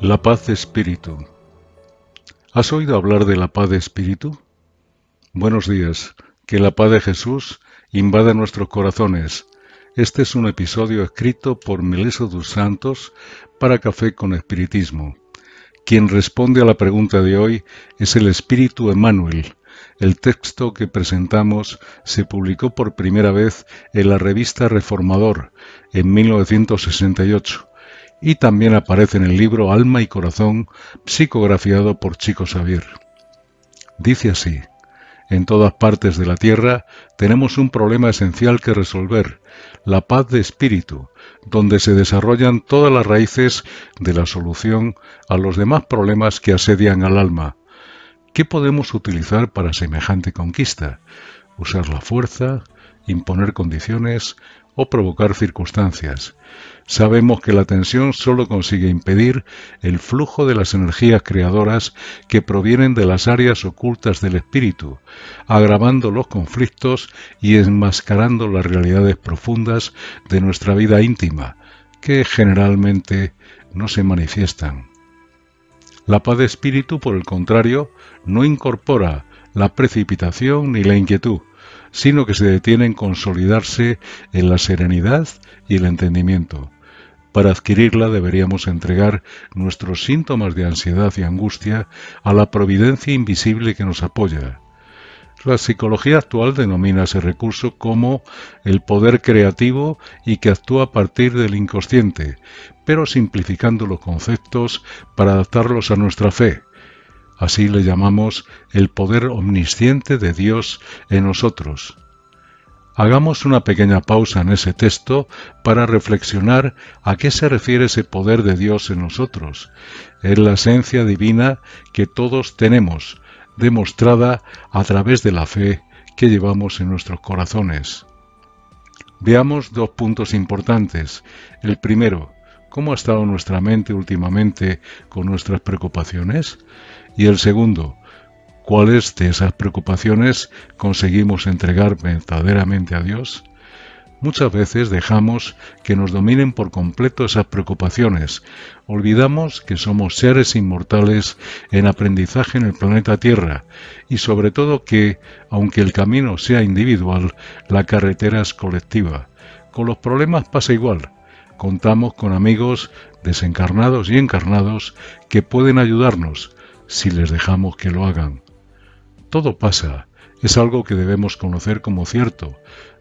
La paz de espíritu. ¿Has oído hablar de la paz de espíritu? Buenos días, que la paz de Jesús invada nuestros corazones. Este es un episodio escrito por Meleso dos Santos para Café con Espiritismo. Quien responde a la pregunta de hoy es el Espíritu Emmanuel. El texto que presentamos se publicó por primera vez en la revista Reformador en 1968 y también aparece en el libro Alma y Corazón, psicografiado por Chico Xavier. Dice así, en todas partes de la Tierra tenemos un problema esencial que resolver, la paz de espíritu, donde se desarrollan todas las raíces de la solución a los demás problemas que asedian al alma. ¿Qué podemos utilizar para semejante conquista? Usar la fuerza, imponer condiciones o provocar circunstancias. Sabemos que la tensión solo consigue impedir el flujo de las energías creadoras que provienen de las áreas ocultas del espíritu, agravando los conflictos y enmascarando las realidades profundas de nuestra vida íntima, que generalmente no se manifiestan. La paz de espíritu, por el contrario, no incorpora la precipitación ni la inquietud, sino que se detiene en consolidarse en la serenidad y el entendimiento. Para adquirirla deberíamos entregar nuestros síntomas de ansiedad y angustia a la providencia invisible que nos apoya. La psicología actual denomina ese recurso como el poder creativo y que actúa a partir del inconsciente, pero simplificando los conceptos para adaptarlos a nuestra fe, Así le llamamos el poder omnisciente de Dios en nosotros. Hagamos una pequeña pausa en ese texto para reflexionar a qué se refiere ese poder de Dios en nosotros. Es la esencia divina que todos tenemos, demostrada a través de la fe que llevamos en nuestros corazones. Veamos dos puntos importantes. El primero, ¿cómo ha estado nuestra mente últimamente con nuestras preocupaciones? Y el segundo, ¿cuáles de esas preocupaciones conseguimos entregar verdaderamente a Dios? Muchas veces dejamos que nos dominen por completo esas preocupaciones. Olvidamos que somos seres inmortales en aprendizaje en el planeta Tierra y sobre todo que, aunque el camino sea individual, la carretera es colectiva. Con los problemas pasa igual. Contamos con amigos desencarnados y encarnados que pueden ayudarnos, si les dejamos que lo hagan. Todo pasa, es algo que debemos conocer como cierto.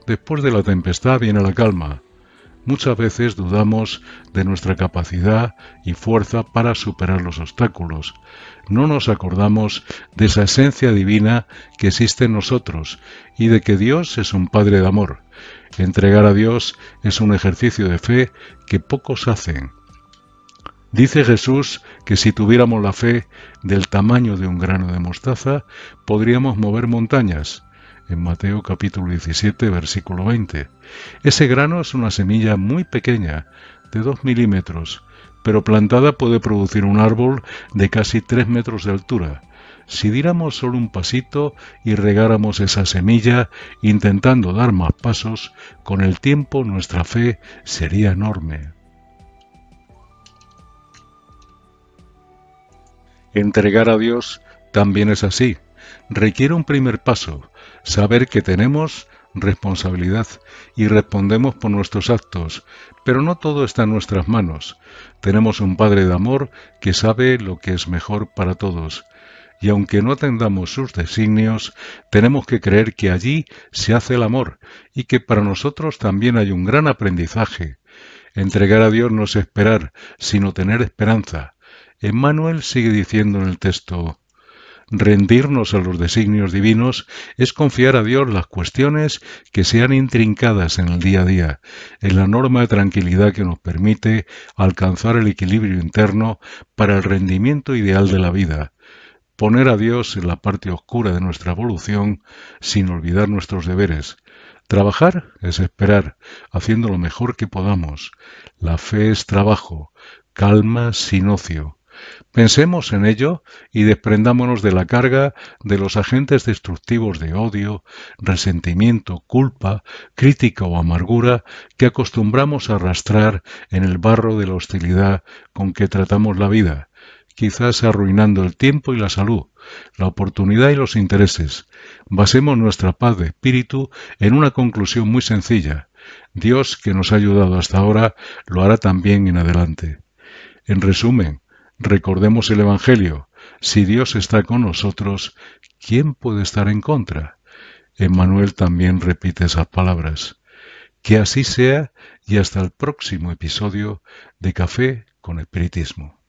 Después de la tempestad viene la calma. Muchas veces dudamos de nuestra capacidad y fuerza para superar los obstáculos. No nos acordamos de esa esencia divina que existe en nosotros y de que Dios es un Padre de amor. Entregar a Dios es un ejercicio de fe que pocos hacen. Dice Jesús que si tuviéramos la fe del tamaño de un grano de mostaza, podríamos mover montañas. En Mateo capítulo 17, versículo 20. Ese grano es una semilla muy pequeña, de 2 milímetros, pero plantada puede producir un árbol de casi 3 metros de altura. Si diéramos solo un pasito y regáramos esa semilla intentando dar más pasos, con el tiempo nuestra fe sería enorme. Entregar a Dios también es así. Requiere un primer paso, saber que tenemos responsabilidad y respondemos por nuestros actos, pero no todo está en nuestras manos. Tenemos un Padre de amor que sabe lo que es mejor para todos. Y aunque no atendamos sus designios, tenemos que creer que allí se hace el amor y que para nosotros también hay un gran aprendizaje. Entregar a Dios no es esperar, sino tener esperanza. Emmanuel sigue diciendo en el texto, rendirnos a los designios divinos es confiar a Dios las cuestiones que sean intrincadas en el día a día, en la norma de tranquilidad que nos permite alcanzar el equilibrio interno para el rendimiento ideal de la vida, poner a Dios en la parte oscura de nuestra evolución sin olvidar nuestros deberes. Trabajar es esperar, haciendo lo mejor que podamos. La fe es trabajo, calma sin ocio. Pensemos en ello y desprendámonos de la carga de los agentes destructivos de odio, resentimiento, culpa, crítica o amargura que acostumbramos a arrastrar en el barro de la hostilidad con que tratamos la vida. quizás arruinando el tiempo y la salud, la oportunidad y los intereses. Basemos nuestra paz de espíritu en una conclusión muy sencilla. Dios, que nos ha ayudado hasta ahora, lo hará también en adelante. En resumen, recordemos el Evangelio. Si Dios está con nosotros, ¿quién puede estar en contra? Emmanuel también repite esas palabras. Que así sea y hasta el próximo episodio de Café con Espiritismo.